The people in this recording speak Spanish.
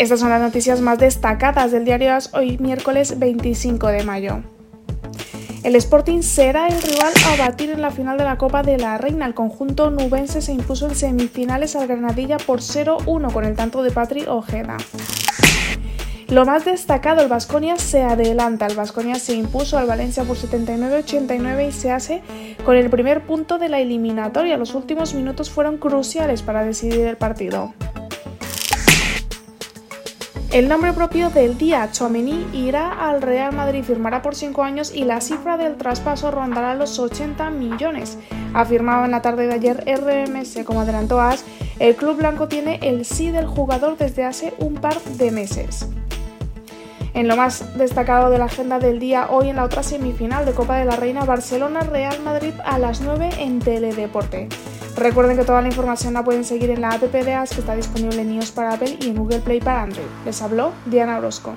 Estas son las noticias más destacadas del diario AS hoy miércoles 25 de mayo. El Sporting será el rival a batir en la final de la Copa de la Reina. El conjunto nubense se impuso en semifinales al Granadilla por 0-1 con el tanto de Patri Ojeda. Lo más destacado, el Vasconia se adelanta. El Vasconia se impuso al Valencia por 79-89 y se hace con el primer punto de la eliminatoria. Los últimos minutos fueron cruciales para decidir el partido. El nombre propio del día, Chouameni, irá al Real Madrid, firmará por 5 años y la cifra del traspaso rondará los 80 millones. Afirmaba en la tarde de ayer RMS, como adelantó AS, el club blanco tiene el sí del jugador desde hace un par de meses. En lo más destacado de la agenda del día, hoy en la otra semifinal de Copa de la Reina, Barcelona-Real Madrid a las 9 en Teledeporte. Recuerden que toda la información la pueden seguir en la app de AS que está disponible en iOS para Apple y en Google Play para Android. Les habló Diana Orozco.